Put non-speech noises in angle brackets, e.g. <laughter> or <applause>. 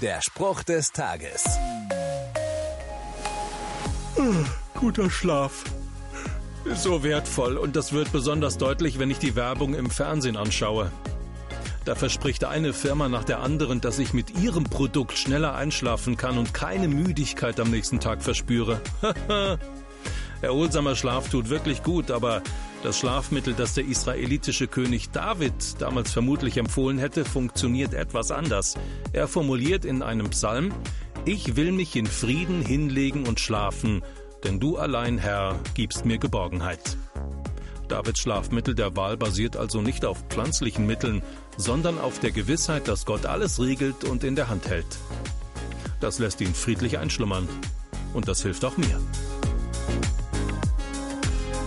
Der Spruch des Tages. Guter Schlaf. Ist so wertvoll und das wird besonders deutlich, wenn ich die Werbung im Fernsehen anschaue. Da verspricht eine Firma nach der anderen, dass ich mit ihrem Produkt schneller einschlafen kann und keine Müdigkeit am nächsten Tag verspüre. <laughs> Erholsamer Schlaf tut wirklich gut, aber das Schlafmittel, das der israelitische König David damals vermutlich empfohlen hätte, funktioniert etwas anders. Er formuliert in einem Psalm, Ich will mich in Frieden hinlegen und schlafen, denn du allein, Herr, gibst mir Geborgenheit. Davids Schlafmittel der Wahl basiert also nicht auf pflanzlichen Mitteln, sondern auf der Gewissheit, dass Gott alles regelt und in der Hand hält. Das lässt ihn friedlich einschlummern. Und das hilft auch mir.